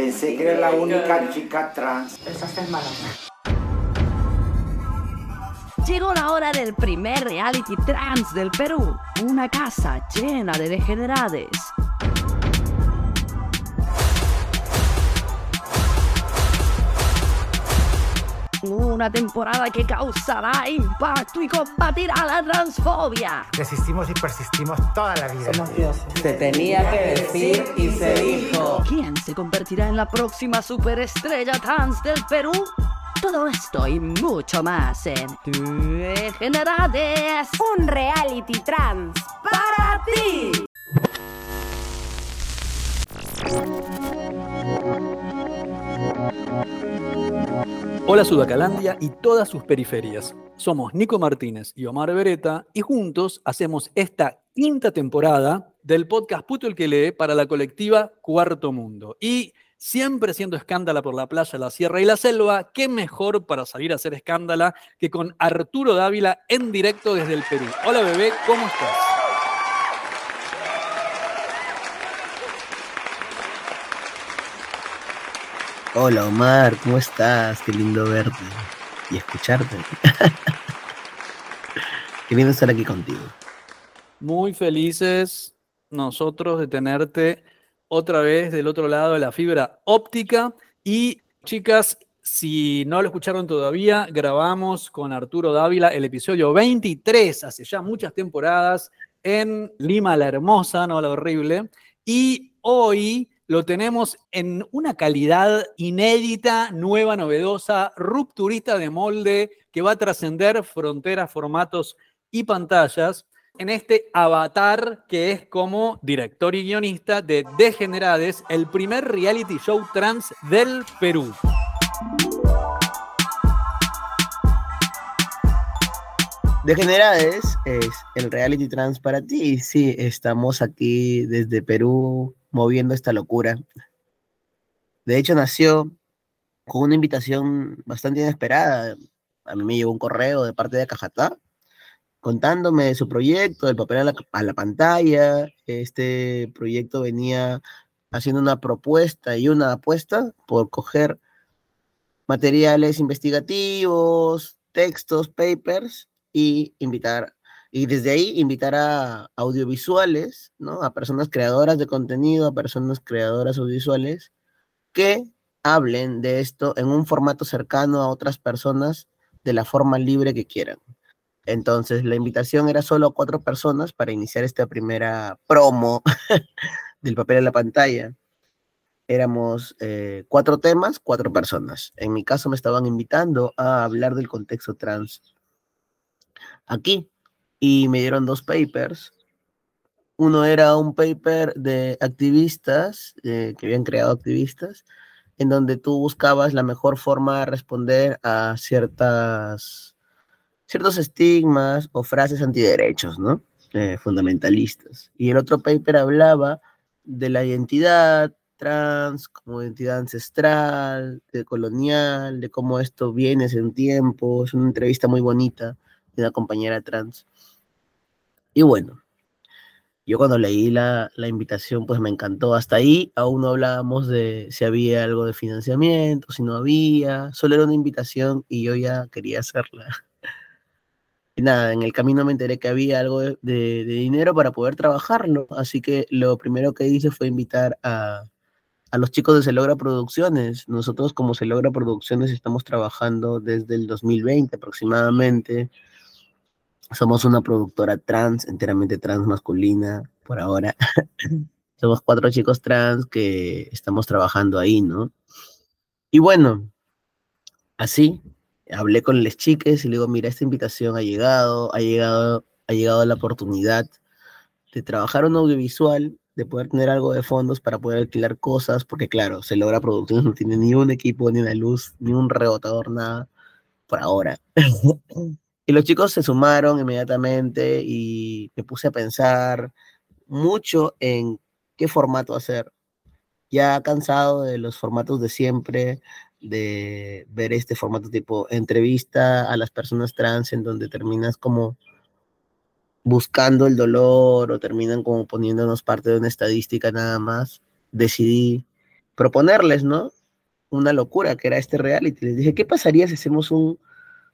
Pensé que era la única chica trans. Pensaste mal. Llegó la hora del primer reality trans del Perú. Una casa llena de degenerades. Una temporada que causará impacto y combatirá la transfobia. Resistimos y persistimos toda la vida. Somos dioses. Se tenía que decir y se dijo. ¿Quién se convertirá en la próxima superestrella trans del Perú? Todo esto y mucho más en Degenerades. Un reality trans para ti. Hola Sudacalandia y todas sus periferias. Somos Nico Martínez y Omar Beretta y juntos hacemos esta quinta temporada del podcast Puto el que lee para la colectiva Cuarto Mundo. Y siempre siendo escándala por la playa, la sierra y la selva, qué mejor para salir a hacer escándala que con Arturo Dávila en directo desde el Perú. Hola bebé, ¿cómo estás? Hola Omar, ¿cómo estás? Qué lindo verte y escucharte. Qué lindo estar aquí contigo. Muy felices nosotros de tenerte otra vez del otro lado de la fibra óptica. Y chicas, si no lo escucharon todavía, grabamos con Arturo Dávila el episodio 23, hace ya muchas temporadas, en Lima la Hermosa, no la horrible. Y hoy lo tenemos en una calidad inédita, nueva, novedosa, rupturista de molde que va a trascender fronteras, formatos y pantallas en este avatar que es como director y guionista de Degenerades, el primer reality show trans del Perú. Degenerades es el reality trans para ti. Sí, estamos aquí desde Perú moviendo esta locura. De hecho, nació con una invitación bastante inesperada. A mí me llegó un correo de parte de Cajatá contándome de su proyecto, del papel a la, a la pantalla. Este proyecto venía haciendo una propuesta y una apuesta por coger materiales investigativos, textos, papers y invitar y desde ahí invitar a audiovisuales, ¿no? A personas creadoras de contenido, a personas creadoras audiovisuales que hablen de esto en un formato cercano a otras personas de la forma libre que quieran. Entonces, la invitación era solo a cuatro personas para iniciar esta primera promo del papel en la pantalla. Éramos eh, cuatro temas, cuatro personas. En mi caso me estaban invitando a hablar del contexto trans aquí y me dieron dos papers. Uno era un paper de activistas, eh, que habían creado activistas, en donde tú buscabas la mejor forma de responder a ciertas, ciertos estigmas o frases antiderechos, ¿no? Eh, fundamentalistas. Y el otro paper hablaba de la identidad trans como identidad ancestral, de colonial, de cómo esto viene hace un tiempo. Es una entrevista muy bonita de una compañera trans. Y bueno, yo cuando leí la, la, invitación, pues me encantó. Hasta ahí aún no hablábamos de si había algo de financiamiento, si no había. Solo era una invitación y yo ya quería hacerla. Y nada, en el camino me enteré que había algo de, dinero para poder trabajarlo. Así que lo primero que hice fue invitar a, a los chicos de Se Logra Producciones. Nosotros como Se Logra Producciones estamos trabajando desde el 2020 aproximadamente somos una productora trans, enteramente trans masculina, por ahora. Somos cuatro chicos trans que estamos trabajando ahí, ¿no? Y bueno, así, hablé con las chiques y le digo, mira, esta invitación ha llegado, ha llegado, ha llegado la oportunidad de trabajar un audiovisual, de poder tener algo de fondos para poder alquilar cosas, porque claro, se logra producciones, no tiene ni un equipo, ni una luz, ni un rebotador, nada, por ahora. Y los chicos se sumaron inmediatamente y me puse a pensar mucho en qué formato hacer. Ya cansado de los formatos de siempre, de ver este formato tipo entrevista a las personas trans en donde terminas como buscando el dolor o terminan como poniéndonos parte de una estadística nada más, decidí proponerles, ¿no? Una locura que era este reality. Les dije, ¿qué pasaría si hacemos un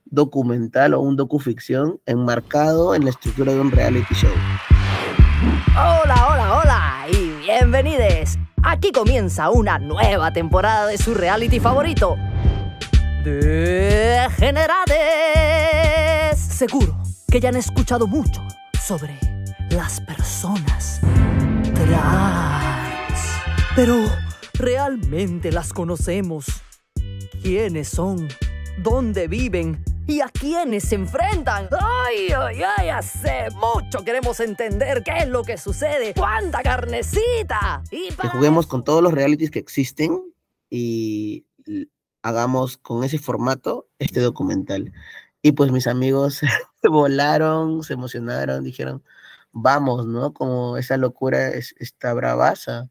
documental o un docuficción enmarcado en la estructura de un reality show? Hola, hola, hola y bienvenidos. Aquí comienza una nueva temporada de su reality favorito. Degenerades. Seguro que ya han escuchado mucho sobre las personas trans. Pero, ¿realmente las conocemos? ¿Quiénes son? ¿Dónde viven? ¿Y a quiénes se enfrentan? ¡Ay, ay, ay! Hace mucho queremos entender qué es lo que sucede. ¡Cuánta carnecita! Y Que juguemos con todos los realities que existen y hagamos con ese formato este documental. Y pues mis amigos se volaron, se emocionaron, dijeron, vamos, ¿no? Como esa locura es, está bravaza.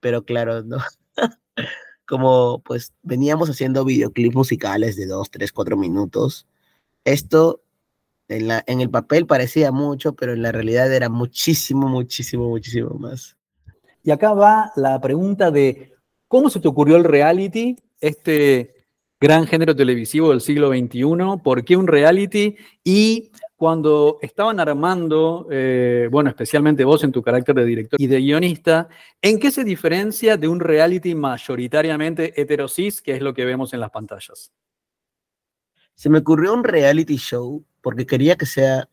Pero claro, ¿no? Como pues veníamos haciendo videoclips musicales de dos, tres, cuatro minutos. Esto en la, en el papel parecía mucho, pero en la realidad era muchísimo, muchísimo, muchísimo más. Y acá va la pregunta de cómo se te ocurrió el reality, este gran género televisivo del siglo XXI, por qué un reality y cuando estaban armando, eh, bueno, especialmente vos en tu carácter de director y de guionista, ¿en qué se diferencia de un reality mayoritariamente heterosis, que es lo que vemos en las pantallas? Se me ocurrió un reality show porque quería que sea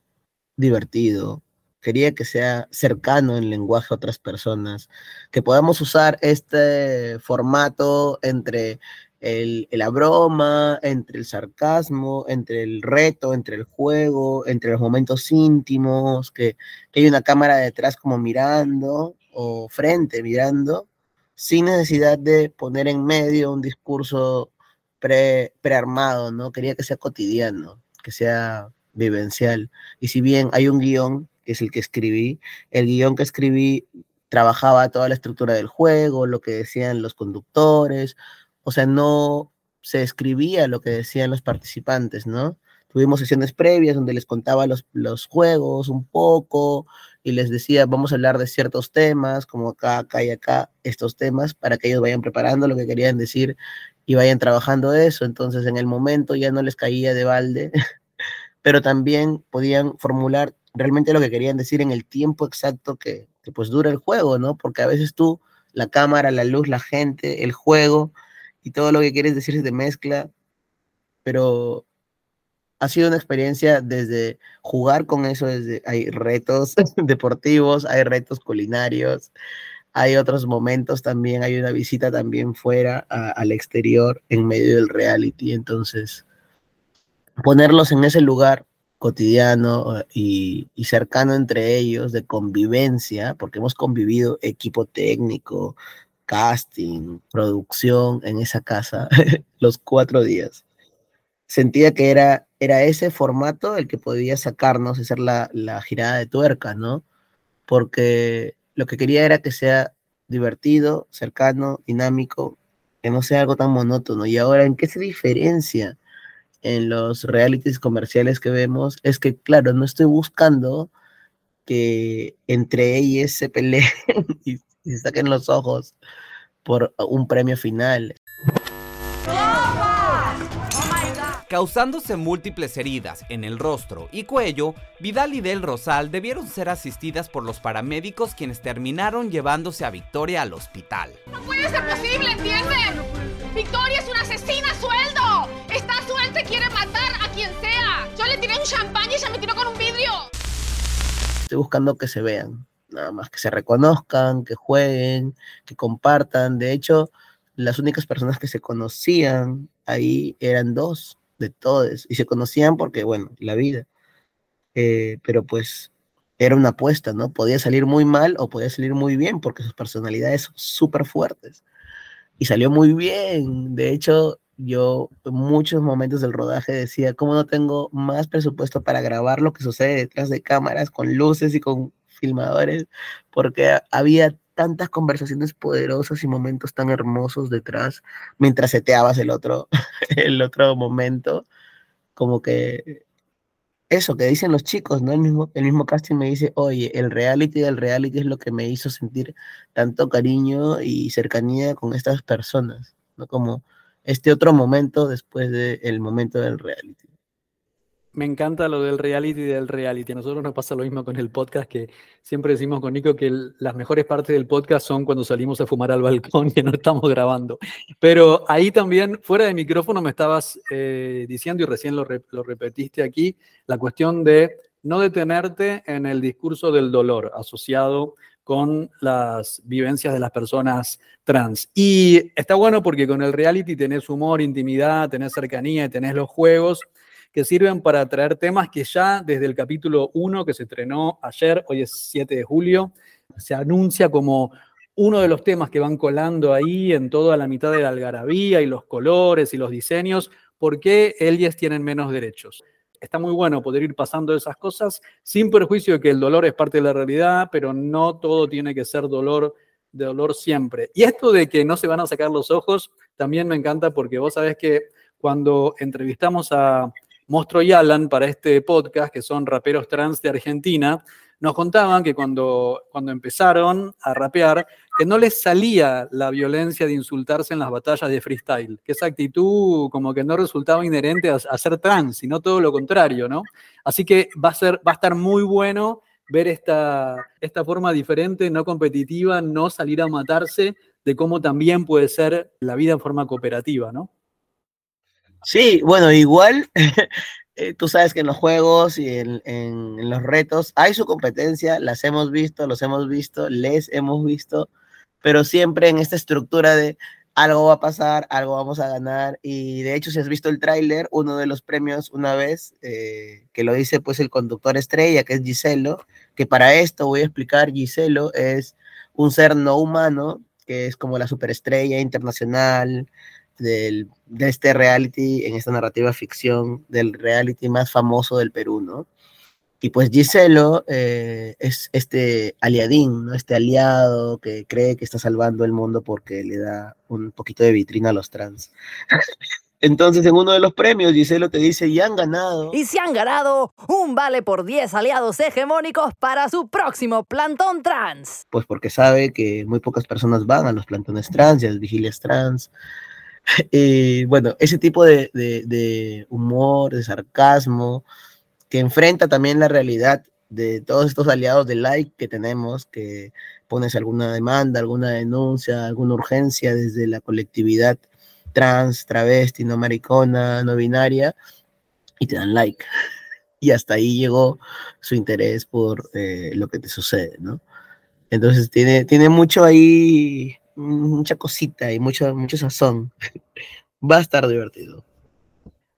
divertido, quería que sea cercano en lenguaje a otras personas, que podamos usar este formato entre el, la broma, entre el sarcasmo, entre el reto, entre el juego, entre los momentos íntimos, que, que hay una cámara detrás como mirando o frente mirando, sin necesidad de poner en medio un discurso pre, prearmado, ¿no? Quería que sea cotidiano, que sea vivencial. Y si bien hay un guion, que es el que escribí, el guion que escribí trabajaba toda la estructura del juego, lo que decían los conductores, o sea, no se escribía lo que decían los participantes, ¿no? Tuvimos sesiones previas donde les contaba los, los juegos un poco y les decía, vamos a hablar de ciertos temas, como acá, acá y acá, estos temas, para que ellos vayan preparando lo que querían decir y vayan trabajando eso. Entonces, en el momento ya no les caía de balde, pero también podían formular realmente lo que querían decir en el tiempo exacto que, que pues dura el juego, ¿no? Porque a veces tú, la cámara, la luz, la gente, el juego y todo lo que quieres decir se mezcla, pero ha sido una experiencia desde jugar con eso, desde hay retos deportivos, hay retos culinarios, hay otros momentos también, hay una visita también fuera al exterior en medio del reality, entonces ponerlos en ese lugar cotidiano eh, y cercano entre ellos de convivencia, porque hemos convivido equipo técnico, casting, producción en esa casa los cuatro días. Sentía que era, era ese formato el que podía sacarnos, hacer la, la girada de tuerca, ¿no? Porque lo que quería era que sea divertido, cercano, dinámico, que no sea algo tan monótono. Y ahora, ¿en qué se diferencia en los realities comerciales que vemos? Es que, claro, no estoy buscando que entre ellas se peleen y, y se saquen los ojos por un premio final. Causándose múltiples heridas en el rostro y cuello, Vidal y Del Rosal debieron ser asistidas por los paramédicos quienes terminaron llevándose a Victoria al hospital. puede ser posible, ¿entienden? Victoria es una asesina a sueldo. Está suelta y quiere matar a quien sea. Yo le tiré un champán y ella me tiró con un vidrio. Estoy buscando que se vean, nada más, que se reconozcan, que jueguen, que compartan. De hecho, las únicas personas que se conocían ahí eran dos de todos y se conocían porque, bueno, la vida. Eh, pero pues era una apuesta, ¿no? Podía salir muy mal o podía salir muy bien porque sus personalidades son súper fuertes. Y salió muy bien. De hecho, yo en muchos momentos del rodaje decía, ¿cómo no tengo más presupuesto para grabar lo que sucede detrás de cámaras con luces y con filmadores? Porque había tantas conversaciones poderosas y momentos tan hermosos detrás mientras seteabas el otro, el otro momento, como que eso que dicen los chicos, ¿no? El mismo, el mismo casting me dice, oye, el reality del reality es lo que me hizo sentir tanto cariño y cercanía con estas personas, ¿no? Como este otro momento después del momento del reality. Me encanta lo del reality del reality. A nosotros nos pasa lo mismo con el podcast, que siempre decimos con Nico que las mejores partes del podcast son cuando salimos a fumar al balcón y no estamos grabando. Pero ahí también, fuera de micrófono, me estabas eh, diciendo, y recién lo, lo repetiste aquí, la cuestión de no detenerte en el discurso del dolor asociado con las vivencias de las personas trans. Y está bueno porque con el reality tenés humor, intimidad, tenés cercanía tenés los juegos que sirven para traer temas que ya desde el capítulo 1 que se estrenó ayer, hoy es 7 de julio, se anuncia como uno de los temas que van colando ahí en toda la mitad de la algarabía y los colores y los diseños, ¿por qué ellas tienen menos derechos? Está muy bueno poder ir pasando esas cosas sin perjuicio de que el dolor es parte de la realidad, pero no todo tiene que ser dolor de dolor siempre. Y esto de que no se van a sacar los ojos, también me encanta porque vos sabés que cuando entrevistamos a Mostro y Alan para este podcast, que son raperos trans de Argentina, nos contaban que cuando, cuando empezaron a rapear, que no les salía la violencia de insultarse en las batallas de freestyle, que esa actitud como que no resultaba inherente a, ser trans, sino todo lo contrario, ¿no? Así que va a, ser, va a estar muy bueno ver esta, esta forma diferente, no competitiva, no salir a matarse, de cómo también puede ser la vida en forma cooperativa, ¿no? Sí, bueno, igual, eh, tú sabes que en los juegos y en, los retos hay su competencia, las hemos visto, los hemos visto, les hemos visto, pero siempre en esta estructura de algo va a pasar, algo vamos a ganar, y de hecho si has visto el tráiler, uno de los premios una vez, eh, que lo dice pues el conductor estrella, que es Giselo, que para esto voy a explicar, Giselo es un ser no humano, que es como la superestrella internacional, del, de este reality, en esta narrativa ficción, del reality más famoso del Perú, ¿no? Y pues Giselo eh, es este aliadín, ¿no? Este aliado que cree que está salvando el mundo porque le da un poquito de vitrina a los trans. Entonces, en uno de los premios, Giselo te dice, y han ganado. Y se han ganado un vale por 10 aliados hegemónicos para su próximo plantón trans. Pues porque sabe que muy pocas personas van a los plantones trans y a las vigilias trans. Eh, bueno, ese tipo de, humor, de sarcasmo, que enfrenta también la realidad de todos estos aliados de like que tenemos, que pones alguna demanda, alguna denuncia, alguna urgencia desde la colectividad trans, travesti, no maricona, no binaria, y te dan like. Y hasta ahí llegó su interés por eh, lo que te sucede, ¿no? Entonces tiene, tiene mucho ahí mucha cosita y mucho, mucho sazón. Va a estar divertido.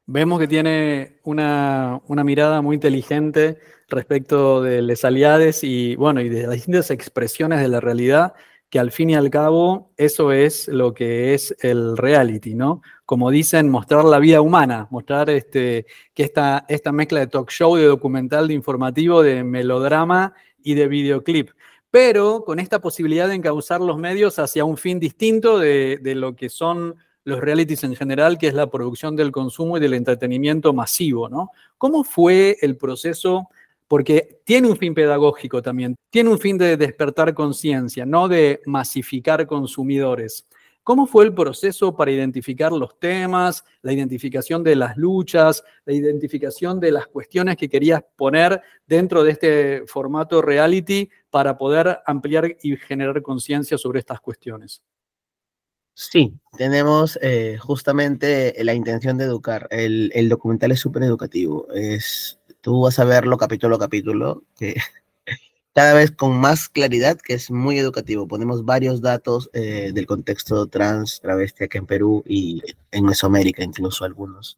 Vemos que tiene una, mirada muy inteligente respecto de les aliades y bueno, y de las distintas expresiones de la realidad, que al fin y al cabo eso es lo que es el reality, ¿no? Como dicen, mostrar la vida humana, mostrar este, que esta, esta mezcla de talk show, de documental, de informativo, de melodrama y de videoclip pero con esta posibilidad de encauzar los medios hacia un fin distinto de, lo que son los realities en general, que es la producción del consumo y del entretenimiento masivo, ¿no? ¿Cómo fue el proceso? Porque tiene un fin pedagógico también, tiene un fin de despertar conciencia, no de masificar consumidores. ¿Cómo fue el proceso para identificar los temas, la identificación de las luchas, la identificación de las cuestiones que querías poner dentro de este formato reality para poder ampliar y generar conciencia sobre estas cuestiones? Sí, tenemos eh, justamente la intención de educar. El, documental es súper educativo. Es, tú vas a verlo capítulo a capítulo, que cada vez con más claridad, que es muy educativo. Ponemos varios datos eh, del contexto trans, travesti aquí en Perú y en Mesoamérica, incluso algunos.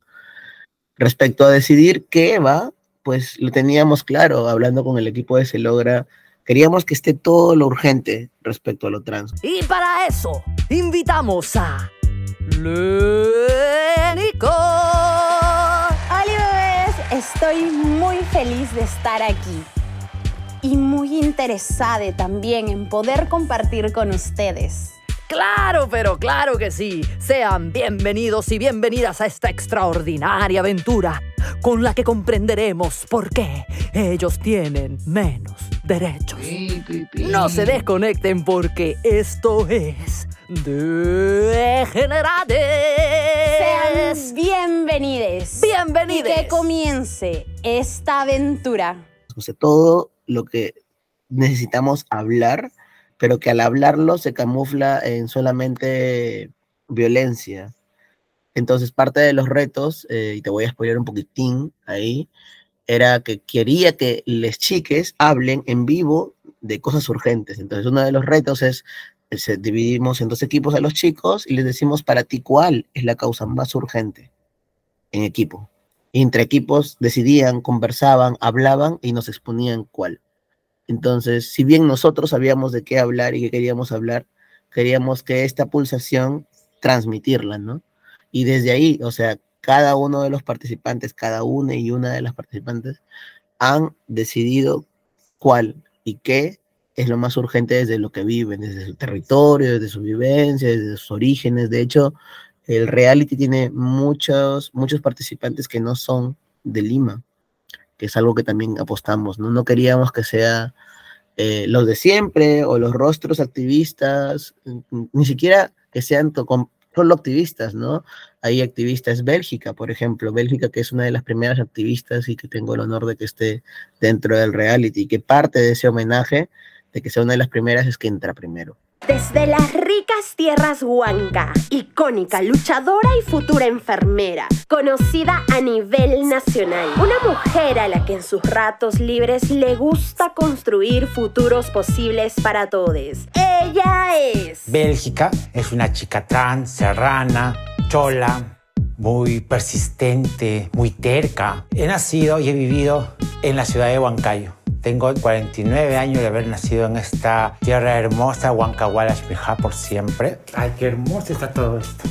Respecto a decidir qué va, pues lo teníamos claro, hablando con el equipo de Se Logra, queríamos que esté todo lo urgente respecto a lo trans. Y para eso, invitamos a Nico. Hola estoy muy feliz de estar aquí y muy interesada también en poder compartir con ustedes. Claro, pero claro que sí. Sean bienvenidos y bienvenidas a esta extraordinaria aventura con la que comprenderemos por qué ellos tienen menos derechos. No se desconecten porque esto es Degenerades. Sean bienvenidos. Bienvenides. Y que comience esta aventura. Sea, todo lo que necesitamos hablar, pero que al hablarlo se camufla en solamente violencia. Entonces, parte de los retos, eh, y te voy a spoiler un poquitín ahí, era que quería que les chiques hablen en vivo de cosas urgentes. Entonces, uno de los retos es, se dividimos en dos equipos a los chicos y les decimos para ti cuál es la causa más urgente en equipo. Entre equipos decidían, conversaban, hablaban y nos exponían cuál. Entonces, si bien nosotros sabíamos de qué hablar y qué queríamos hablar, queríamos que esta pulsación transmitirla, ¿no? Y desde ahí, o sea, cada uno de los participantes, cada una y una de las participantes han decidido cuál y qué es lo más urgente desde lo que viven, desde su territorio, desde su vivencia, desde sus orígenes. De hecho, el reality tiene muchos, muchos participantes que no son de Lima, que es algo que también apostamos, ¿no? No queríamos que sea eh, los de siempre o los rostros activistas, ni siquiera que sean solo activistas, ¿no? Hay activistas Bélgica, por ejemplo, Bélgica que es una de las primeras activistas y que tengo el honor de que esté dentro del reality, que parte de ese homenaje, de que sea una de las primeras, es que entra primero. Desde las ricas tierras Huanca, icónica luchadora y futura enfermera, conocida a nivel nacional. Una mujer a la que en sus ratos libres le gusta construir futuros posibles para todos. Ella es... Bélgica es una chica trans, serrana, chola, muy persistente, muy terca. He nacido y he vivido en la ciudad de Huancayo. Tengo 49 años de haber nacido en esta tierra hermosa, Huancahualas, por siempre. Ay, qué hermoso está todo esto.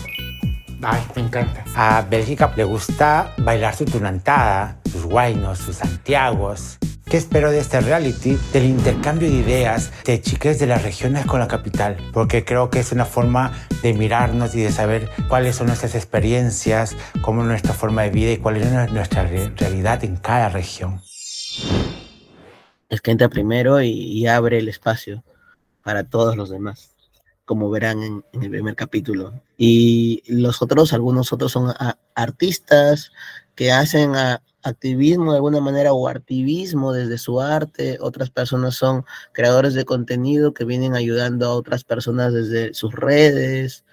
Ay, me encanta. A Bélgica le gusta bailar su tunantada, sus guainos, sus santiagos. ¿Qué espero de este reality? Del intercambio de ideas de chicas de las regiones con la capital, porque creo que es una forma de mirarnos y de saber cuáles son nuestras experiencias, cómo es nuestra forma de vida y cuál es nuestra realidad en cada región es que entra primero y, abre el espacio para todos los demás, como verán en, el primer capítulo. Y los otros, algunos otros son artistas que hacen activismo de alguna manera o activismo desde su arte, otras personas son creadores de contenido que vienen ayudando a otras personas desde sus redes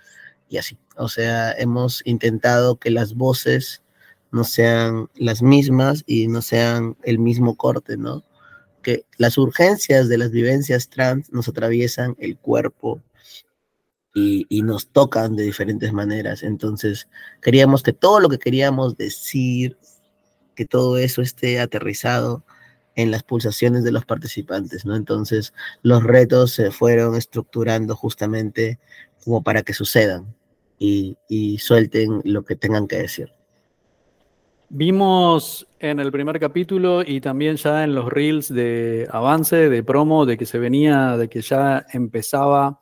y así. O sea, hemos intentado que las voces no sean las mismas y no sean el mismo corte, ¿no? Las urgencias de las vivencias trans nos atraviesan el cuerpo y, nos tocan de diferentes maneras. Entonces, queríamos que todo lo que queríamos decir, que todo eso esté aterrizado en las pulsaciones de los participantes, ¿no? Entonces, los retos se fueron estructurando justamente como para que sucedan y suelten lo que tengan que decir. Vimos en el primer capítulo y también ya en los reels de avance, de promo, de que se venía, de que ya empezaba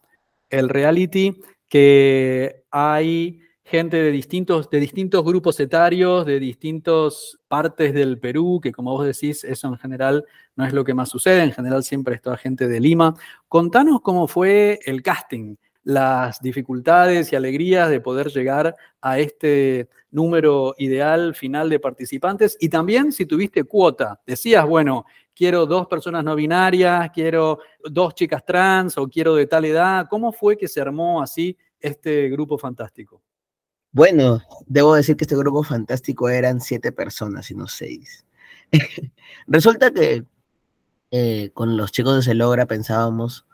el reality, que hay gente de distintos, de distintos grupos etarios, de distintas partes del Perú, que como vos decís, eso en general no es lo que más sucede, en general siempre es toda gente de Lima. Contanos cómo fue el casting, las dificultades y alegrías de poder llegar a este número ideal final de participantes y también si tuviste cuota, decías, bueno, quiero dos personas no binarias, quiero dos chicas trans o quiero de tal edad, ¿cómo fue que se armó así este grupo fantástico? Bueno, debo decir que este grupo fantástico eran siete personas y no seis. Resulta que eh, con los chicos de Celogra pensábamos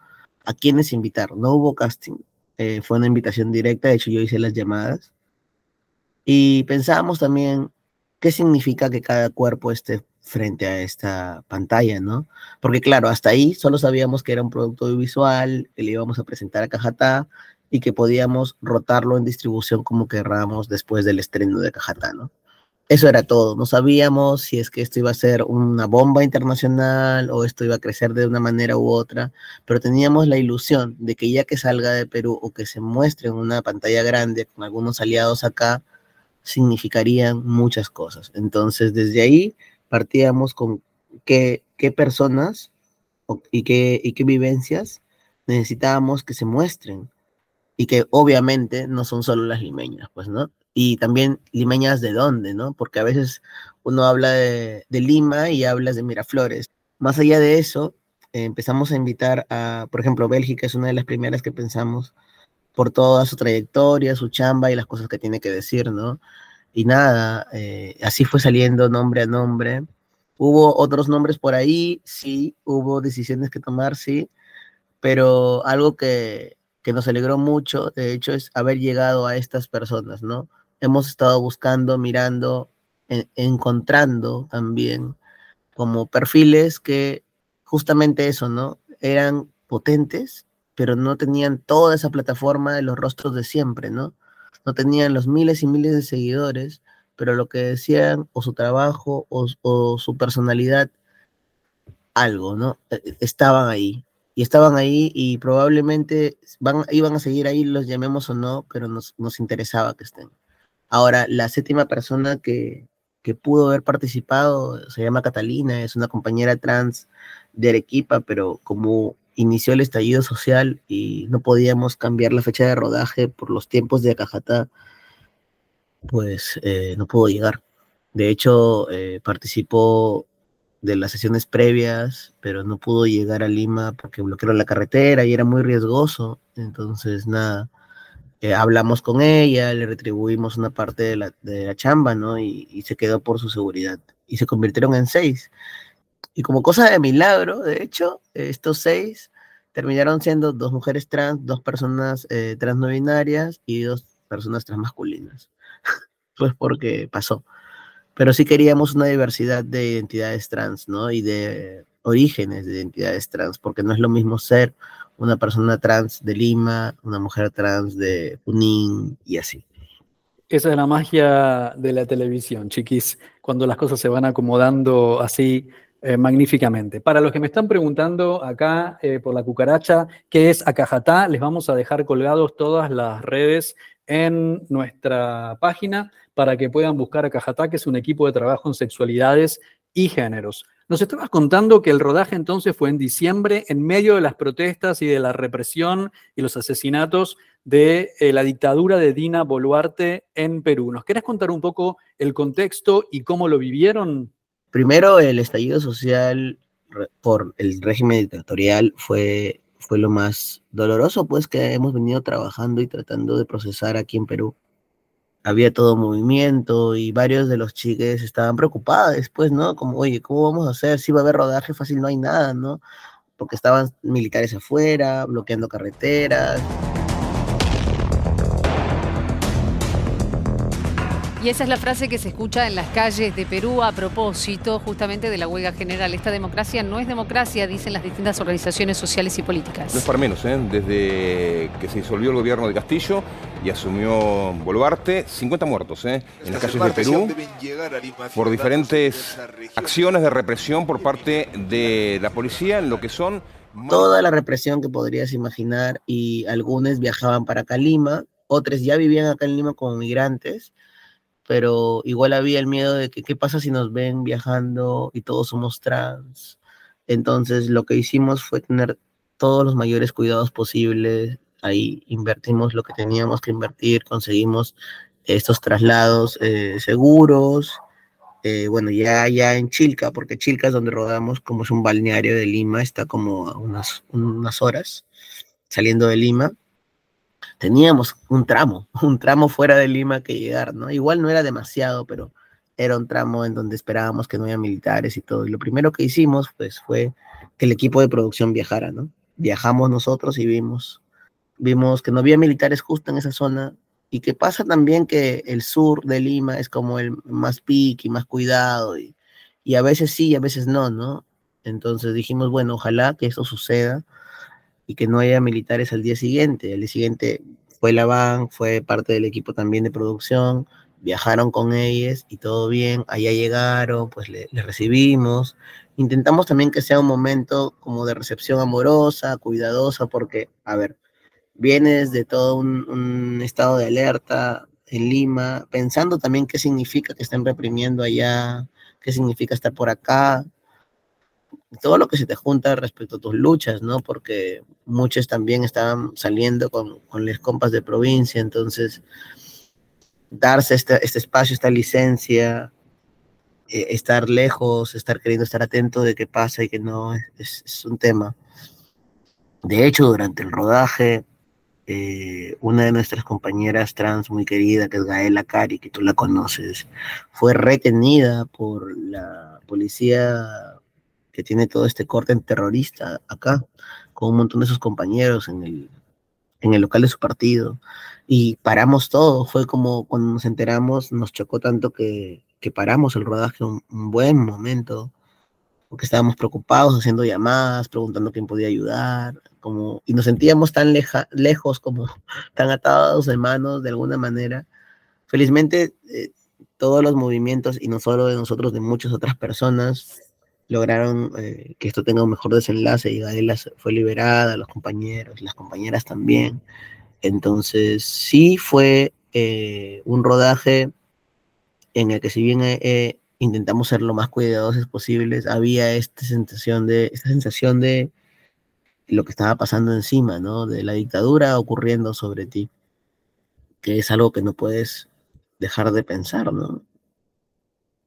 a quiénes invitar. No hubo casting, eh, fue una invitación directa, de hecho yo hice las llamadas. Y pensábamos también qué significa que cada cuerpo esté frente a esta pantalla, ¿no? Porque claro, hasta ahí solo sabíamos que era un producto audiovisual, que le íbamos a presentar a Cajatá y que podíamos rotarlo en distribución como querramos después del estreno de Cajatá, ¿no? Eso era todo. No sabíamos si es que esto iba a ser una bomba internacional o esto iba a crecer de una manera u otra, pero teníamos la ilusión de que ya que salga de Perú o que se muestre en una pantalla grande con algunos aliados acá, significarían muchas cosas. Entonces, desde ahí partíamos con qué, qué personas y, qué, y qué vivencias necesitábamos que se muestren y que obviamente no son solo las limeñas, pues, ¿no? Y también limeñas de dónde, ¿no? Porque a veces uno habla de, Lima y hablas de Miraflores. Más allá de eso, eh, empezamos a invitar a, por ejemplo, Bélgica es una de las primeras que pensamos por toda su trayectoria, su chamba y las cosas que tiene que decir, ¿no? Y nada, eh, así fue saliendo nombre a nombre. Hubo otros nombres por ahí, sí, hubo decisiones que tomar, sí, pero algo que, que nos alegró mucho, de hecho, es haber llegado a estas personas, ¿no? Hemos estado buscando, mirando, encontrando también como perfiles que justamente eso, ¿no? Eran potentes, pero no tenían toda esa plataforma de los rostros de siempre, ¿no? No tenían los miles y miles de seguidores, pero lo que decían, o su trabajo, o, su personalidad, algo, ¿no? E, e, estaban ahí. Y estaban ahí y probablemente iban a seguir ahí, los llamemos o no, pero nos interesaba que estén. Ahora, la séptima persona que, que pudo haber participado se llama Catalina, es una compañera trans de Arequipa, pero como inició el estallido social y no podíamos cambiar la fecha de rodaje por los tiempos de Acajatá, pues eh, no pudo llegar. De hecho, eh, participó de las sesiones previas, pero no pudo llegar a Lima porque bloquearon la carretera y era muy riesgoso. Entonces, nada, eh, hablamos con ella, le retribuimos una parte de la, de la chamba, ¿no? Y, y, se quedó por su seguridad. Y se convirtieron en seis. Y como cosa de milagro, de hecho, estos seis terminaron siendo dos mujeres trans, dos personas eh, trans no binarias y dos personas trans masculinas. pues porque pasó. Pero sí queríamos una diversidad de identidades trans, ¿no? Y de orígenes de identidades trans, porque no es lo mismo ser una persona trans de Lima, una mujer trans de Punín y así. Esa es la magia de la televisión, chiquis, cuando las cosas se van acomodando así eh, magníficamente. Para los que me están preguntando acá eh, por la cucaracha, ¿qué es Acajatá? Les vamos a dejar colgados todas las redes en nuestra página para que puedan buscar Acajatá, que es un equipo de trabajo en sexualidades y géneros. Nos estabas contando que el rodaje entonces fue en diciembre, en medio de las protestas y de la represión y los asesinatos de eh, la dictadura de Dina Boluarte en Perú. ¿Nos querés contar un poco el contexto y cómo lo vivieron? Primero, el estallido social por el régimen dictatorial fue, fue lo más doloroso, pues, que hemos venido trabajando y tratando de procesar aquí en Perú. Había todo movimiento y varios de los chiques estaban preocupados después, ¿no? Como, oye, ¿cómo vamos a hacer? Si va a haber rodaje fácil, no hay nada, ¿no? Porque estaban militares afuera, bloqueando carreteras. Y esa es la frase que se escucha en las calles de Perú a propósito justamente de la huelga general. Esta democracia no es democracia, dicen las distintas organizaciones sociales y políticas. No es para menos, ¿eh? desde que se disolvió el gobierno de Castillo y asumió Boluarte, 50 muertos ¿eh? en las calles de Perú por diferentes acciones de represión por parte de la policía en lo que son... Toda la represión que podrías imaginar y algunos viajaban para Calima, otros ya vivían acá en Lima como migrantes pero igual había el miedo de que qué pasa si nos ven viajando y todos somos trans. Entonces lo que hicimos fue tener todos los mayores cuidados posibles. Ahí invertimos lo que teníamos que invertir, conseguimos estos traslados eh, seguros. Eh, bueno, ya, ya en Chilca, porque Chilca es donde rodamos, como es un balneario de Lima, está como unas, unas horas saliendo de Lima teníamos un tramo, un tramo fuera de Lima que llegar, ¿no? Igual no era demasiado, pero era un tramo en donde esperábamos que no haya militares y todo. Lo primero que hicimos, pues, fue que el equipo de producción viajara, ¿no? Viajamos nosotros y vimos, vimos que no había militares justo en esa zona y que pasa también que el sur de Lima es como el más pique y más cuidado y, y a veces sí y a veces no, ¿no? Entonces dijimos, bueno, ojalá que eso suceda y que no haya militares al día siguiente. Al día siguiente fue la van, fue parte del equipo también de producción, viajaron con ellos y todo bien, allá llegaron, pues les le recibimos. Intentamos también que sea un momento como de recepción amorosa, cuidadosa, porque, a ver, vienes de todo un, estado de alerta, en Lima, pensando también qué significa que estén reprimiendo allá, qué significa estar por acá, todo lo que se te junta respecto a tus luchas, ¿no? Porque muchos también estaban saliendo con, con las compas de provincia, entonces darse este, este espacio, esta licencia, eh, estar lejos, estar queriendo estar atento de qué pasa y que no, es un tema. De hecho, durante el rodaje, eh, una de nuestras compañeras trans muy querida, que es Gaela Cari, que tú la conoces, fue retenida por la policía que tiene todo este corte terrorista acá, con un montón de sus compañeros en el, en el local de su partido. Y paramos todo, fue como cuando nos enteramos, nos chocó tanto que, que paramos el rodaje un, un buen momento porque estábamos preocupados haciendo llamadas, preguntando quién podía ayudar, como, y nos sentíamos tan leja, lejos, como tan atados de manos de alguna manera. Felizmente, eh, todos los movimientos, y no solo de nosotros, de muchas otras personas, lograron eh, que esto tenga un mejor desenlace y Gaela fue liberada, los compañeros, las compañeras también. Entonces, sí fue eh, un rodaje en el que si bien intentamos ser lo más cuidadosos posibles, había esta sensación de, esta sensación de lo que estaba pasando encima, ¿no? De la dictadura ocurriendo sobre ti, que es algo que no puedes dejar de pensar, ¿no?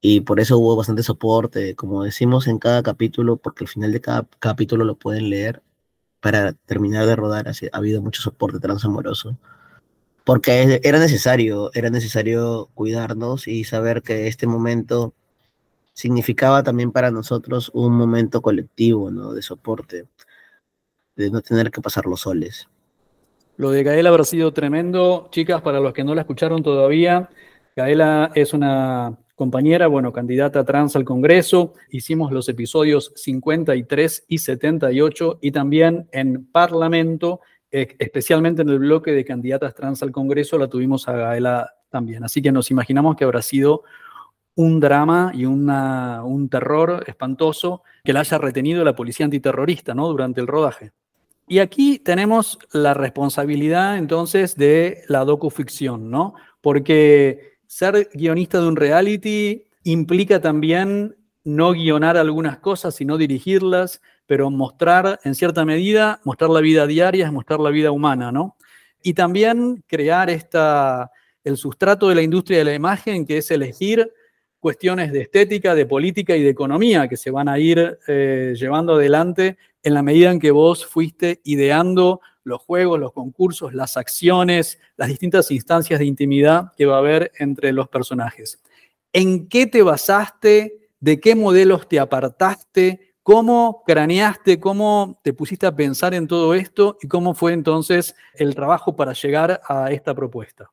Y por eso hubo bastante soporte, como decimos en cada capítulo, porque al final de cada capítulo lo pueden leer, para terminar de rodar, ha habido mucho soporte transamoroso porque era necesario, era necesario cuidarnos y saber que este momento significaba también para nosotros un momento colectivo, ¿no? De soporte, de no tener que pasar los soles. Lo de Gaela habrá sido tremendo. Chicas, para los que no la escucharon todavía, Gaela es una compañera, bueno, candidata trans al Congreso. Hicimos los episodios 53 y 78 y también en Parlamento, e, especialmente en el bloque de candidatas trans al Congreso, la tuvimos a Gaela también. Así que nos imaginamos que habrá sido un drama y un terror espantoso que la haya retenido la policía antiterrorista ¿no? durante el rodaje. Y aquí tenemos la responsabilidad entonces de la docuficción, ¿no? Porque ser guionista de un reality implica también no guionar algunas cosas, sino dirigirlas, pero mostrar, en cierta medida, mostrar la vida diaria, mostrar la vida humana, ¿no? Y también crear esta, el sustrato de la industria de la imagen, que es elegir cuestiones de estética, de política y de economía que se van a ir eh, llevando adelante en la medida en que vos fuiste ideando los juegos, los concursos, las acciones, las distintas instancias de intimidad que va a haber entre los personajes. ¿En qué te basaste? ¿De qué modelos te apartaste? ¿Cómo craneaste? ¿Cómo te pusiste a pensar en todo esto? ¿Y cómo fue entonces el trabajo para llegar a esta propuesta?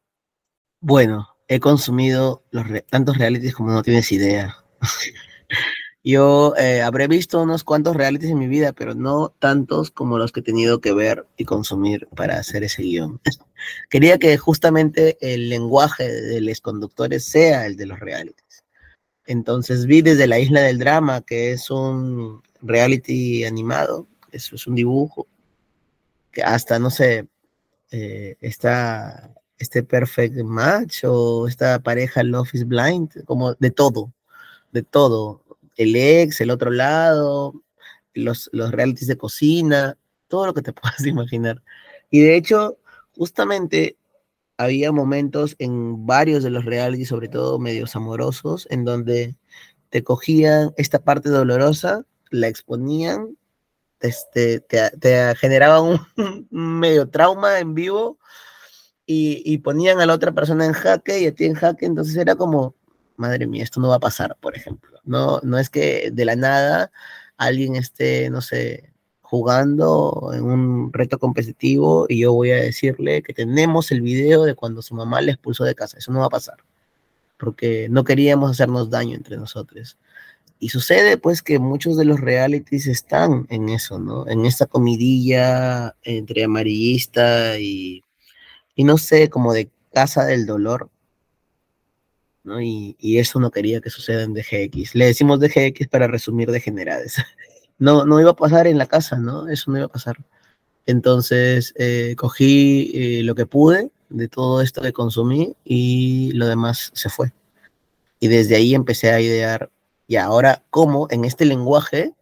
Bueno, he consumido tantos realities como no tienes idea. Yo eh, habré visto unos cuantos realities en mi vida, pero no tantos como los que he tenido que ver y consumir para hacer ese guion. Quería que justamente el lenguaje de los conductores sea el de los realities. Entonces vi desde la Isla del Drama, que es un reality animado, eso es un dibujo, que hasta, no sé, eh, está este perfect match o esta pareja Love is Blind, como de todo, de todo. El ex, el otro lado, los, los realities de cocina, todo lo que te puedas imaginar. Y de hecho, justamente había momentos en varios de los realities, sobre todo medios amorosos, en donde te cogían esta parte dolorosa, la exponían, este, te, te generaban un medio trauma en vivo y, ponían a la otra persona en jaque y a ti en jaque, entonces era como, madre mía, esto no va a pasar, por ejemplo. No, no es que de la nada alguien esté, no sé, jugando en un reto competitivo y yo voy a decirle que tenemos el video de cuando su mamá le expulsó de casa. Eso no va a pasar, porque no queríamos hacernos daño entre nosotros. Y sucede pues que muchos de los realities están en eso, ¿no? En esta comidilla entre amarillista y y no sé, como de casa del dolor, ¿no? Y, eso no quería que suceda en DGX. Le decimos DGX para resumir degenerades. No, no iba a pasar en la casa, ¿no? Eso no iba a pasar. Entonces, eh, cogí eh, lo que pude, de todo esto de consumir y lo demás se fue. Y desde ahí empecé a idear, y ahora, ¿cómo en este lenguaje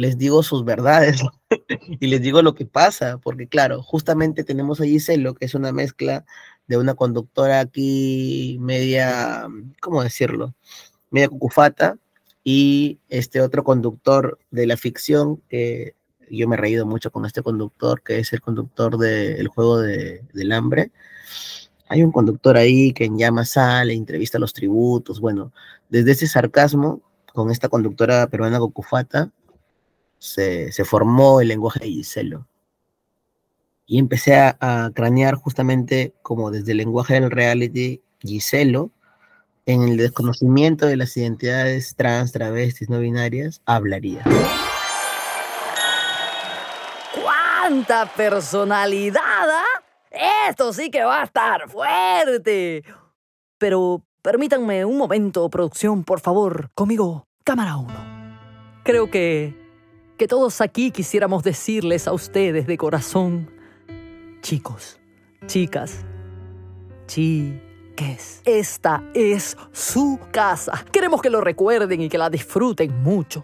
les digo sus verdades y les digo lo que pasa? Porque claro, justamente tenemos a Giselo, que es una mezcla de una conductora aquí media, ¿cómo decirlo? Media cucufata, y este otro conductor de la ficción, que yo me he reído mucho con este conductor, que es el conductor del juego de, del hambre. Hay un conductor ahí que en llama sale, entrevista a los tributos. Bueno, desde ese sarcasmo, con esta conductora peruana Gokufata, se, formó el lenguaje de Giselo. Y empecé a, a, cranear justamente como desde el lenguaje del reality Giselo, en el desconocimiento de las identidades trans, travestis, no binarias, hablaría. ¡Cuánta personalidad! ¿ah? Esto sí que va a estar fuerte. Pero permítanme un momento, producción, por favor. Conmigo, cámara 1. Creo que que todos aquí quisiéramos decirles a ustedes de corazón, chicos, chicas, chiques, esta es su casa. Queremos que lo recuerden y que la disfruten mucho.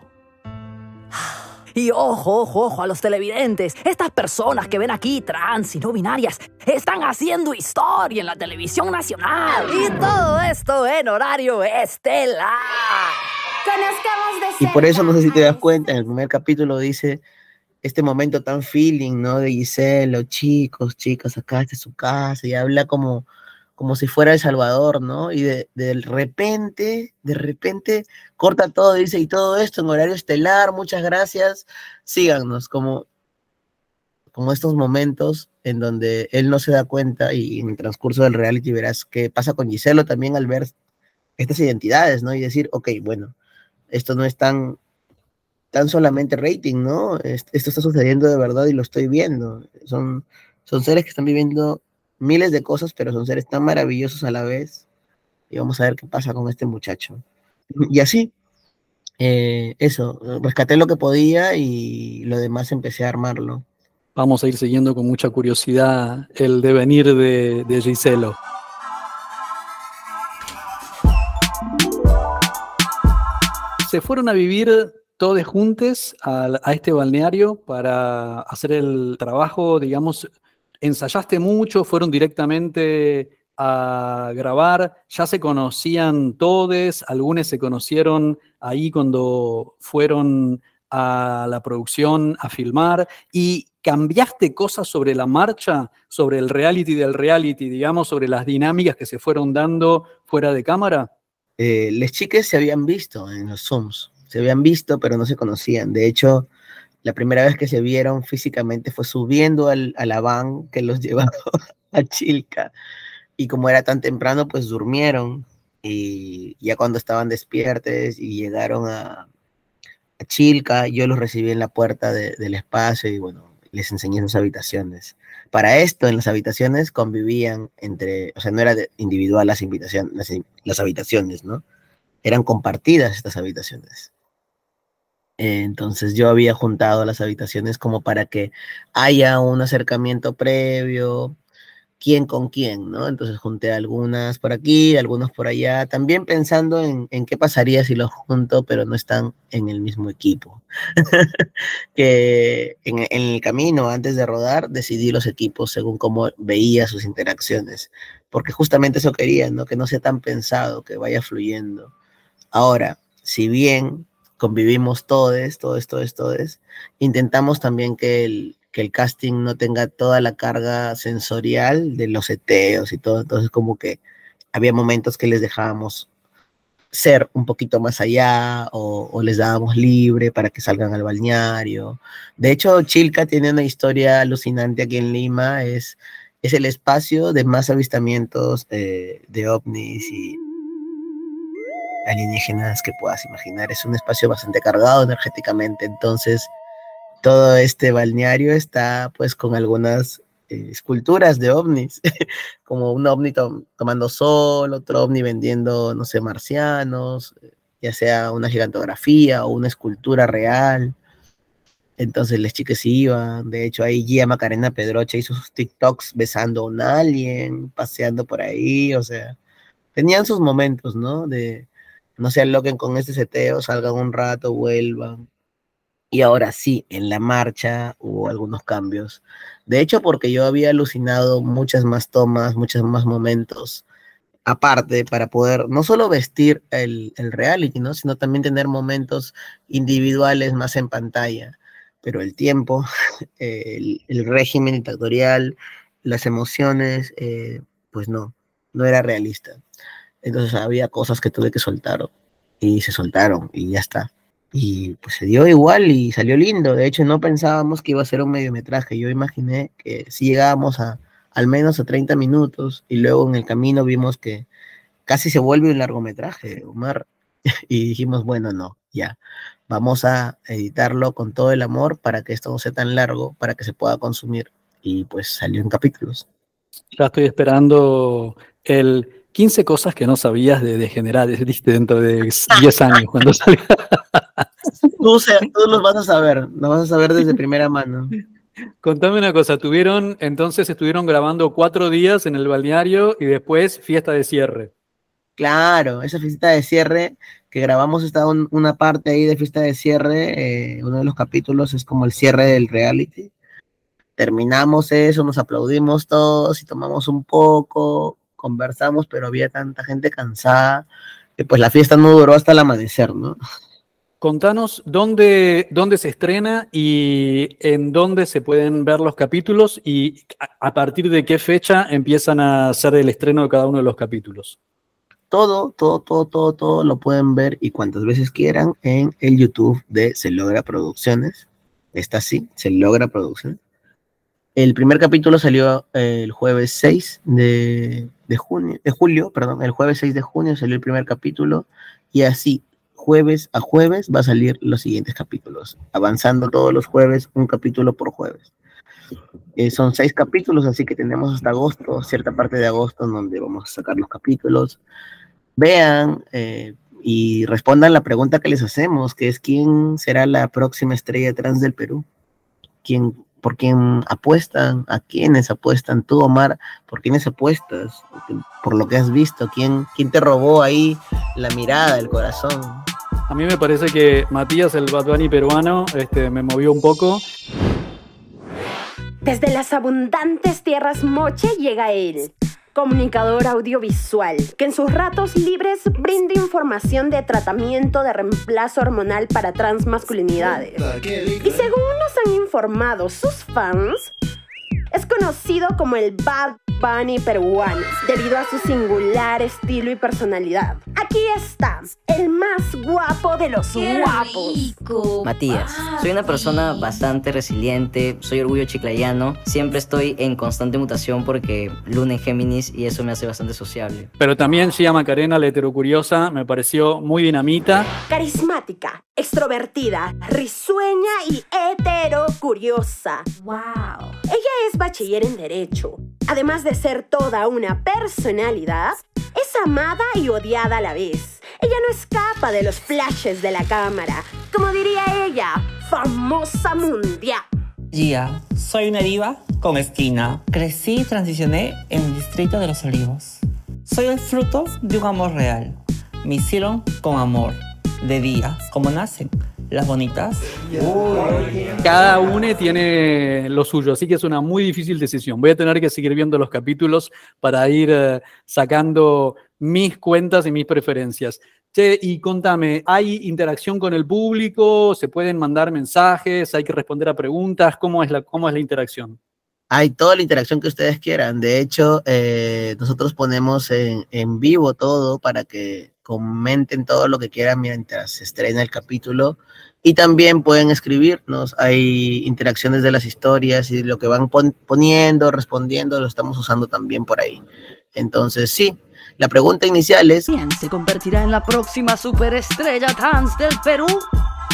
Y ojo, ojo, ojo a los televidentes. Estas personas que ven aquí, trans y no binarias, están haciendo historia en la televisión nacional. Y todo esto en horario estelar. Y por eso no sé si te das cuenta, en el primer capítulo dice este momento tan feeling, ¿no? De Giselle, chicos, chicas, acá esta es su casa, y habla como, como si fuera El Salvador, ¿no? Y de, de repente, de repente, corta todo, dice, y todo esto en horario estelar, muchas gracias, síganos, como, como estos momentos en donde él no se da cuenta y en el transcurso del reality verás qué pasa con Giselo también al ver estas identidades, ¿no? Y decir, ok, bueno, esto no es tan, solamente rating, ¿no? Esto está sucediendo de verdad y lo estoy viendo. Son, son seres que están viviendo miles de cosas, pero son seres tan maravillosos a la vez. Y vamos a ver qué pasa con este muchacho. Y así, eh, eso, rescaté lo que podía y lo demás empecé a armarlo. Vamos a ir siguiendo con mucha curiosidad el devenir de, de Giselo. Se fueron a vivir todos juntos a, este balneario para hacer el trabajo, digamos, ensayaste mucho, fueron directamente a grabar, ya se conocían todos, algunos se conocieron ahí cuando fueron a la producción a filmar y cambiaste cosas sobre la marcha, sobre el reality del reality, digamos, sobre las dinámicas que se fueron dando fuera de cámara? Eh, les chiques se habían visto en los Zooms, se habían visto, pero no se conocían. De hecho, la primera vez que se vieron físicamente fue subiendo al, a la van que los llevaba a Chilca. Y como era tan temprano, pues durmieron. Y ya cuando estaban despiertos y llegaron a, Chilca, yo los recibí en la puerta de, del espacio y bueno, les enseñé sus habitaciones. Para esto, en las habitaciones convivían entre, o sea, no era individual invitaciones, las, las, habitaciones, ¿no? Eran compartidas estas habitaciones. Entonces yo había juntado las habitaciones como para que haya un acercamiento previo, quién con quién, ¿no? Entonces junté algunas por aquí, algunos por allá, también pensando en, en qué pasaría si los junto, pero no están en el mismo equipo. que en, en, el camino, antes de rodar, decidí los equipos según cómo veía sus interacciones, porque justamente eso quería, ¿no? Que no sea tan pensado, que vaya fluyendo. Ahora, si bien convivimos todos, todos, todos, todos, intentamos también que el, que el casting no tenga toda la carga sensorial de los seteos y todo. Entonces, como que había momentos que les dejábamos ser un poquito más allá o, o, les dábamos libre para que salgan al balneario. De hecho, Chilca tiene una historia alucinante aquí en Lima. Es, es el espacio de más avistamientos eh, de ovnis y alienígenas que puedas imaginar. Es un espacio bastante cargado energéticamente. Entonces, todo este balneario está pues con algunas eh, esculturas de ovnis, como un ovni to tomando sol, otro ovni vendiendo, no sé, marcianos, ya sea una gigantografía o una escultura real. Entonces las chicas iban, de hecho ahí Gia Macarena Pedroche hizo sus TikToks besando a un alien, paseando por ahí, o sea, tenían sus momentos, ¿no? De no se aloquen con este seteo, salgan un rato, vuelvan. Y ahora sí, en la marcha hubo algunos cambios. De hecho, porque yo había alucinado muchas más tomas, muchos más momentos, aparte, para poder no solo vestir el, el reality, ¿no? Sino también tener momentos individuales más en pantalla. Pero el tiempo, el, el régimen dictatorial, las emociones, eh, pues no, no era realista. Entonces había cosas que tuve que soltar y se soltaron y ya está. Y pues se dio igual y salió lindo. De hecho, no pensábamos que iba a ser un mediometraje. Yo imaginé que si llegábamos a al menos a 30 minutos y luego en el camino vimos que casi se vuelve un largometraje, Omar. Y dijimos, bueno, no, ya. Vamos a editarlo con todo el amor para que esto no sea tan largo, para que se pueda consumir. Y pues salió en capítulos. Ya estoy esperando el 15 cosas que no sabías de degenerades, dentro de 10 años cuando salga. Tú, tú los vas a saber, los vas a saber desde primera mano. Contame una cosa, tuvieron, entonces estuvieron grabando cuatro días en el balneario y después fiesta de cierre. Claro, esa fiesta de cierre que grabamos está una parte ahí de fiesta de cierre, eh, uno de los capítulos es como el cierre del reality. Terminamos eso, nos aplaudimos todos y tomamos un poco, conversamos, pero había tanta gente cansada que pues la fiesta no duró hasta el amanecer, ¿no? Contanos dónde, dónde se estrena y en dónde se pueden ver los capítulos y a partir de qué fecha empiezan a hacer el estreno de cada uno de los capítulos. Todo, todo, todo, todo, todo lo pueden ver y cuantas veces quieran en el YouTube de Se Logra Producciones. Está así, Se Logra Producciones. El primer capítulo salió el jueves 6 de, de, junio, de julio, perdón, el jueves 6 de junio salió el primer capítulo y así jueves a jueves va a salir los siguientes capítulos, avanzando todos los jueves, un capítulo por jueves. Eh, son seis capítulos, así que tenemos hasta agosto, cierta parte de agosto, en donde vamos a sacar los capítulos. Vean eh, y respondan la pregunta que les hacemos, que es quién será la próxima estrella trans del Perú. ¿Quién, ¿Por quién apuestan? ¿A quiénes apuestan? Tú, Omar, ¿por quiénes apuestas? Por lo que has visto, ¿quién, quién te robó ahí la mirada, el corazón? A mí me parece que Matías, el Bad Bunny peruano, este, me movió un poco. Desde las abundantes tierras Moche llega él, comunicador audiovisual, que en sus ratos libres brinda información de tratamiento de reemplazo hormonal para transmasculinidades. Y según nos han informado sus fans, es conocido como el Bad Bunny peruano, debido a su singular estilo y personalidad. Aquí está, el más guapo de los guapos. Matías, soy una persona bastante resiliente, soy orgullo chiclayano, siempre estoy en constante mutación porque luna en Géminis y eso me hace bastante sociable. Pero también Gia Macarena, la heterocuriosa, me pareció muy dinamita. Carismática, extrovertida, risueña y heterocuriosa. ¡Wow! Ella es bachiller en Derecho. Además de ser toda una personalidad, es amada y odiada a la vez. Ella no escapa de los flashes de la cámara. Como diría ella, famosa mundial. Gia, soy una diva con esquina. Crecí y transicioné en el distrito de los olivos. Soy el fruto de un amor real. Me hicieron con amor, de día, como nacen las bonitas. Cada una tiene lo suyo, así que es una muy difícil decisión. Voy a tener que seguir viendo los capítulos para ir eh, sacando mis cuentas y mis preferencias. Che, y contame, ¿hay interacción con el público? ¿Se pueden mandar mensajes? ¿Hay que responder a preguntas? ¿Cómo es la, cómo es la interacción? Hay toda la interacción que ustedes quieran. De hecho, eh, nosotros ponemos en, en vivo todo para que comenten todo lo que quieran mientras se estrena el capítulo y también pueden escribirnos, hay interacciones de las historias y lo que van poniendo, respondiendo, lo estamos usando también por ahí. Entonces, sí, la pregunta inicial es... ¿Quién se convertirá en la próxima superestrella trans del Perú?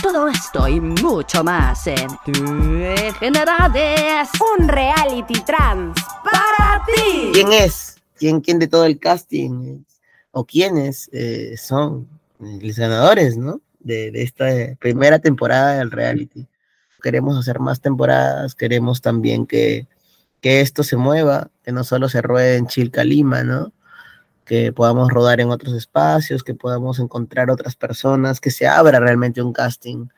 Todo esto y mucho más en Generades, un reality trans para ti. ¿Quién es? ¿Quién, quién de todo el casting? O quiénes eh, son los ganadores, ¿no? De, esta primera temporada del reality. queremos hacer más temporadas, queremos también que, que esto se mueva, que no solo se ruede en Chilca, Lima, ¿no? Que podamos rodar en otros espacios, que podamos encontrar otras personas, que se abra realmente un casting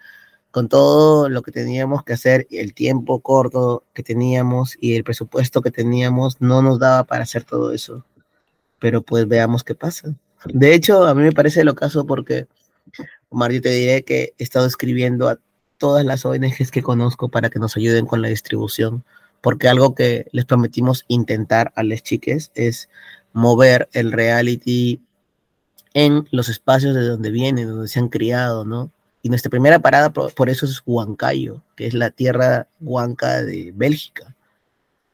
con todo lo que teníamos que hacer, el tiempo corto que teníamos y el presupuesto que teníamos, no nos daba para hacer todo eso. Pero pues veamos qué pasa. De hecho, a mí me parece lo caso porque, Omar, yo te diré que he estado escribiendo a todas las ONGs que conozco para que nos ayuden con la distribución, porque algo que les prometimos intentar a las chiques es mover el reality en los espacios de donde vienen, donde se han criado, ¿no? Y nuestra primera parada por, eso es Huancayo, que es la tierra huanca de Bélgica.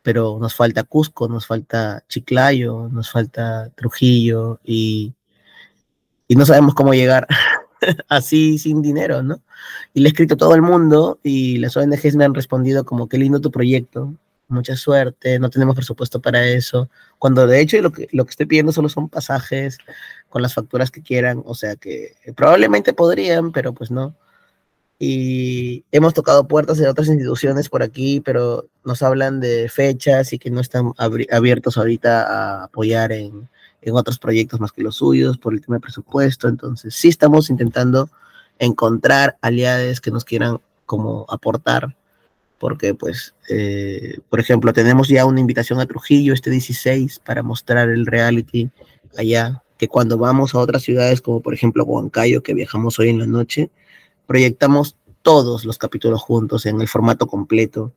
Pero nos falta Cusco, nos falta Chiclayo, nos falta Trujillo y, y no sabemos cómo llegar así sin dinero, ¿no? Y le he escrito a todo el mundo y las ONGs me han respondido como qué lindo tu proyecto, mucha suerte, no tenemos presupuesto para eso, cuando de hecho lo que, lo que estoy pidiendo solo son pasajes con las facturas que quieran, o sea que probablemente podrían, pero pues no. Y hemos tocado puertas de otras instituciones por aquí, pero nos hablan de fechas y que no están abiertos ahorita a apoyar en, en otros proyectos más que los suyos por el tema de presupuesto. Entonces sí estamos intentando encontrar aliados que nos quieran como aportar porque pues, eh, por ejemplo, tenemos ya una invitación a Trujillo este 16 para mostrar el reality allá, que cuando vamos a otras ciudades como por ejemplo Huancayo, que viajamos hoy en la noche, proyectamos todos los capítulos juntos en el formato completo.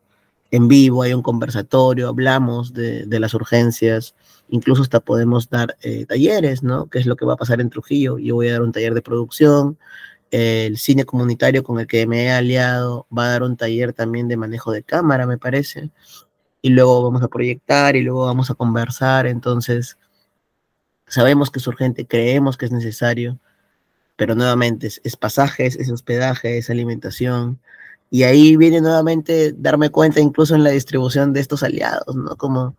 En vivo hay un conversatorio, hablamos de, las urgencias, incluso hasta podemos dar eh, talleres, ¿no? ¿Qué es lo que va a pasar en Trujillo? Yo voy a dar un taller de producción, el cine comunitario con el que me he aliado va a dar un taller también de manejo de cámara, me parece. Y luego vamos a proyectar y luego vamos a conversar. Entonces, sabemos que es urgente, creemos que es necesario, pero nuevamente es, pasajes, es hospedaje, es alimentación. Y ahí viene nuevamente darme cuenta incluso en la distribución de estos aliados, ¿no? Como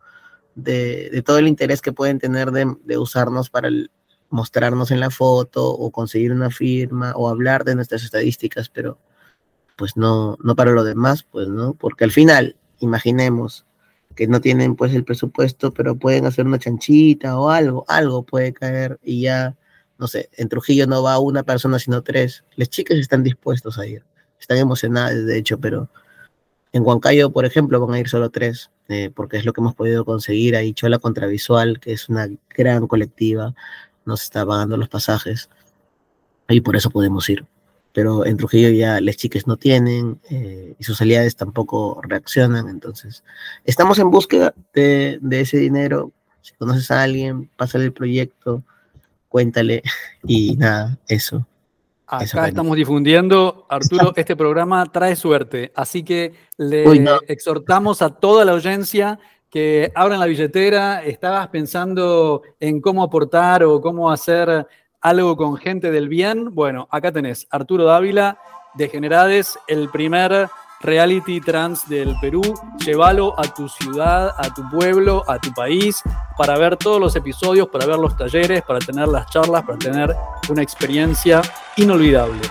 de, todo el interés que pueden tener de, de usarnos para mostrarnos en la foto o conseguir una firma o hablar de nuestras estadísticas, pero pues no, no para lo demás, pues no, porque al final, imaginemos que no tienen pues el presupuesto, pero pueden hacer una chanchita o algo, algo puede caer y ya, no sé, en Trujillo no va una persona sino tres. Las chicas están dispuestos a ir, están emocionadas de hecho, pero en Huancayo, por ejemplo, van a ir solo tres, eh, porque es lo que hemos podido conseguir ahí, Chola Contravisual, que es una gran colectiva, nos está pagando los pasajes y por eso podemos ir. Pero en Trujillo ya las chicas no tienen eh, y sus aliados tampoco reaccionan. Entonces, estamos en búsqueda de, ese dinero. Si conoces a alguien, pásale el proyecto, cuéntale y nada, eso. Acá estamos difundiendo, Arturo, este programa trae suerte, así que le exhortamos a toda la audiencia que abran la billetera, estabas pensando en cómo aportar o cómo hacer algo con gente del bien. Bueno, acá tenés Arturo Dávila, de Generades, el primer reality trans del Perú. Llévalo a tu ciudad, a tu pueblo, a tu país, para ver todos los episodios, para ver los talleres, para tener las charlas, para tener una experiencia inolvidable.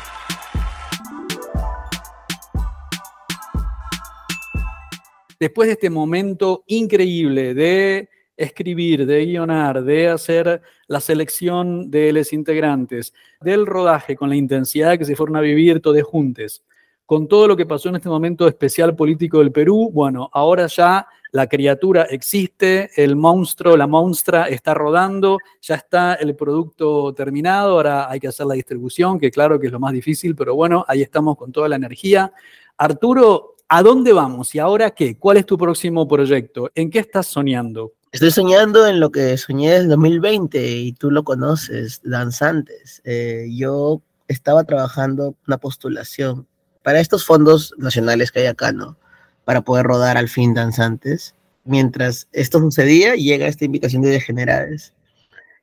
después de este momento increíble de escribir, de guionar, de hacer la selección de los integrantes, del rodaje con la intensidad que se fueron a vivir todos juntos, con todo lo que pasó en este momento especial político del Perú, bueno, ahora ya la criatura existe, el monstruo, la monstrua está rodando, ya está el producto terminado, ahora hay que hacer la distribución, que claro que es lo más difícil, pero bueno, ahí estamos con toda la energía. Arturo, ¿A dónde vamos y ahora qué? ¿Cuál es tu próximo proyecto? ¿En qué estás soñando? Estoy soñando en lo que soñé en 2020 y tú lo conoces, danzantes. Eh, yo estaba trabajando una postulación para estos fondos nacionales que hay acá, ¿no? Para poder rodar al fin danzantes. Mientras esto sucedía, llega esta invitación de Degenerades.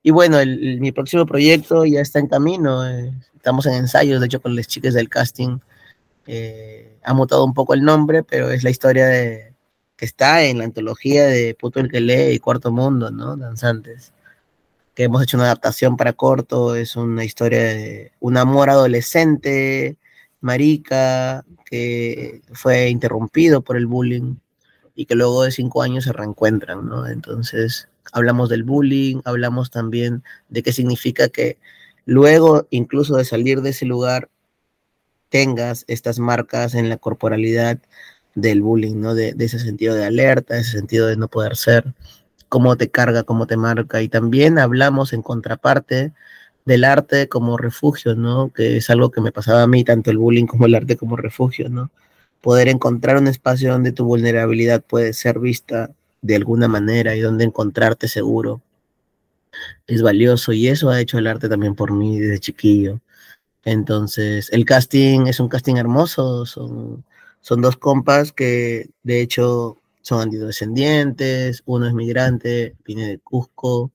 Y bueno, mi próximo proyecto ya está en camino. Eh, estamos en ensayos, de hecho, con las chicas del casting eh, ha mutado un poco el nombre, pero es la historia de que está en la antología de Puto el que lee y Cuarto Mundo, ¿no? Danzantes. Que hemos hecho una adaptación para corto, es una historia de un amor adolescente marica, que fue interrumpido por el bullying y que luego de cinco años se reencuentran, ¿no? Entonces, hablamos del bullying, hablamos también de qué significa que luego incluso de salir de ese lugar tengas estas marcas en la corporalidad del bullying, ¿no? De, ese sentido de alerta, ese sentido de no poder ser, cómo te carga, cómo te marca. Y también hablamos en contraparte del arte como refugio, ¿no? Que es algo que me pasaba a mí, tanto el bullying como el arte como refugio, ¿no? Poder encontrar un espacio donde tu vulnerabilidad puede ser vista de alguna manera y donde encontrarte seguro es valioso y eso ha hecho el arte también por mí desde chiquillo. Entonces, el casting es un casting hermoso, son, son dos compas que de hecho son antidescendientes, uno es migrante, viene de Cusco,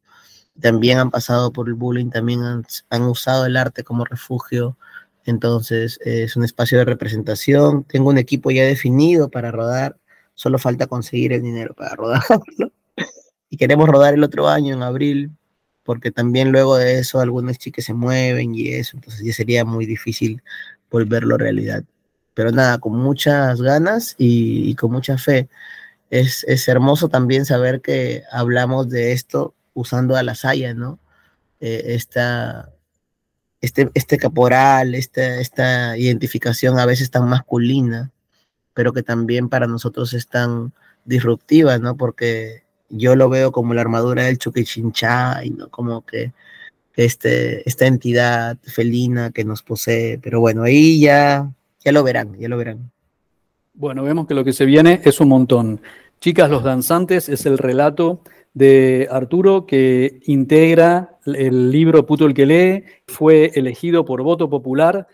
también han pasado por el bullying, también han, han usado el arte como refugio, entonces es un espacio de representación, tengo un equipo ya definido para rodar, solo falta conseguir el dinero para rodarlo, y queremos rodar el otro año en abril, porque también luego de eso algunas chicas se mueven y eso, entonces ya sería muy difícil volverlo realidad. Pero nada, con muchas ganas y, con mucha fe. Es, es, hermoso también saber que hablamos de esto usando a la saya, ¿no? Eh, esta, este, este caporal, esta, esta identificación a veces tan masculina, pero que también para nosotros es tan disruptiva, ¿no? Porque yo lo veo como la armadura del Chuquichinchá y no como que este, esta entidad felina que nos posee. Pero bueno, ahí ya, ya lo verán, ya lo verán. Bueno, vemos que lo que se viene es un montón. Chicas, los danzantes es el relato de Arturo que integra el libro Puto el que lee, fue elegido por voto popular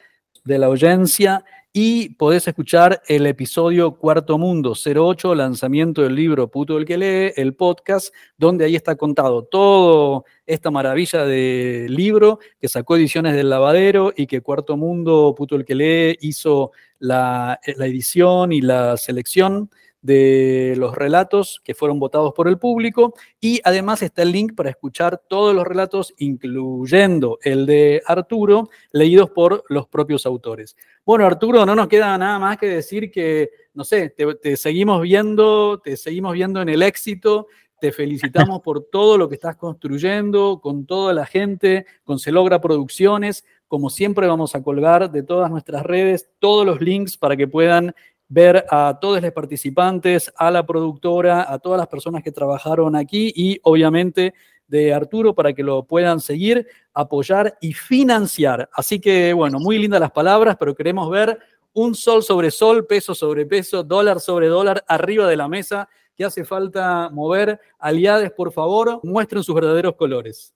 de la audiencia y podés escuchar el episodio Cuarto Mundo 08, lanzamiento del libro Puto el que lee, el podcast, donde ahí está contado todo esta maravilla de libro que sacó Ediciones del Lavadero y que Cuarto Mundo, Puto el que lee, hizo la, la edición y la selección de los relatos que fueron votados por el público y además está el link para escuchar todos los relatos, incluyendo el de Arturo, leídos por los propios autores. Bueno, Arturo, no nos queda nada más que decir que, no sé, te, seguimos viendo, te seguimos viendo en el éxito, te felicitamos por todo lo que estás construyendo, con toda la gente, con Se Logra Producciones. Como siempre vamos a colgar de todas nuestras redes todos los links para que puedan ver a todos los participantes, a la productora, a todas las personas que trabajaron aquí y obviamente de Arturo para que lo puedan seguir, apoyar y financiar. Así que, bueno, muy lindas las palabras, pero queremos ver un sol sobre sol, peso sobre peso, dólar sobre dólar arriba de la mesa, que hace falta mover. Aliades, por favor, muestren sus verdaderos colores.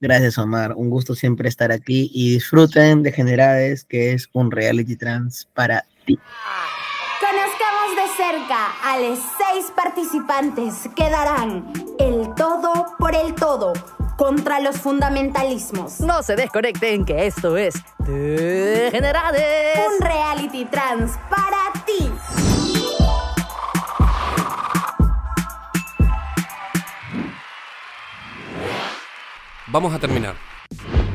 Gracias, Omar. Un gusto siempre estar aquí y disfruten de Generades, que es un reality trans para ti cerca a los seis participantes que darán el todo por el todo contra los fundamentalismos. No se desconecten que esto es Degenerades. Un reality trans para ti. Vamos a terminar.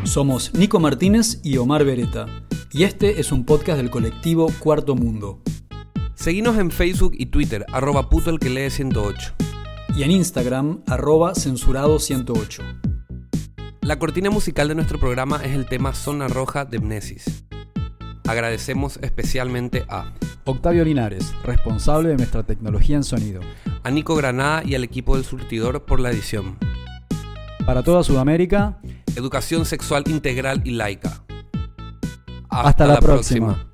Somos Nico Martínez y Omar Beretta, y este es un podcast del colectivo Cuarto Mundo. Seguinos en Facebook y Twitter, arroba puto el que lee 108. Y en Instagram, arroba censurado 108. La cortina musical de nuestro programa es el tema Zona Roja de Mnesis. Agradecemos especialmente a Octavio Linares, responsable de nuestra tecnología en sonido. A Nico Granada y al equipo del surtidor por la edición. Para toda Sudamérica, Educación sexual integral y laica. Hasta, la, próxima.